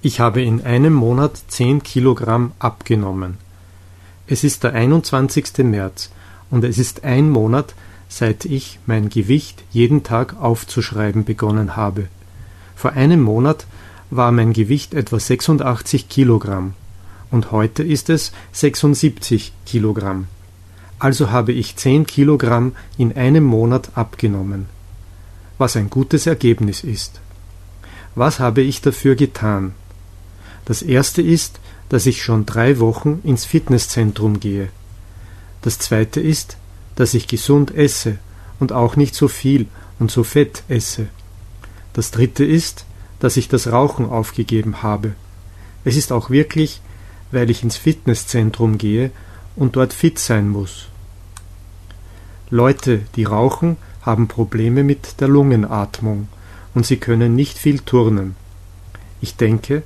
Ich habe in einem Monat zehn Kilogramm abgenommen. Es ist der 21. März und es ist ein Monat, seit ich mein Gewicht jeden Tag aufzuschreiben begonnen habe. Vor einem Monat war mein Gewicht etwa 86 Kilogramm und heute ist es 76 Kilogramm. Also habe ich 10 Kilogramm in einem Monat abgenommen. Was ein gutes Ergebnis ist. Was habe ich dafür getan? Das erste ist, dass ich schon drei Wochen ins Fitnesszentrum gehe. Das zweite ist, dass ich gesund esse und auch nicht so viel und so fett esse. Das dritte ist, dass ich das Rauchen aufgegeben habe. Es ist auch wirklich, weil ich ins Fitnesszentrum gehe und dort fit sein muss. Leute, die rauchen, haben Probleme mit der Lungenatmung und sie können nicht viel turnen. Ich denke,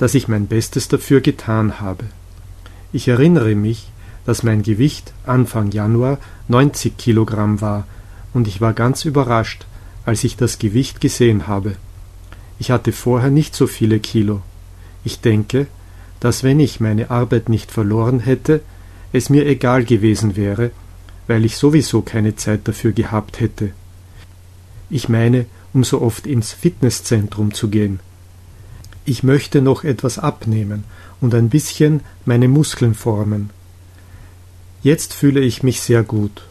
dass ich mein Bestes dafür getan habe. Ich erinnere mich, dass mein Gewicht Anfang Januar 90 Kilogramm war, und ich war ganz überrascht, als ich das Gewicht gesehen habe. Ich hatte vorher nicht so viele Kilo. Ich denke, dass wenn ich meine Arbeit nicht verloren hätte, es mir egal gewesen wäre, weil ich sowieso keine Zeit dafür gehabt hätte. Ich meine, um so oft ins Fitnesszentrum zu gehen. Ich möchte noch etwas abnehmen und ein bisschen meine Muskeln formen. Jetzt fühle ich mich sehr gut.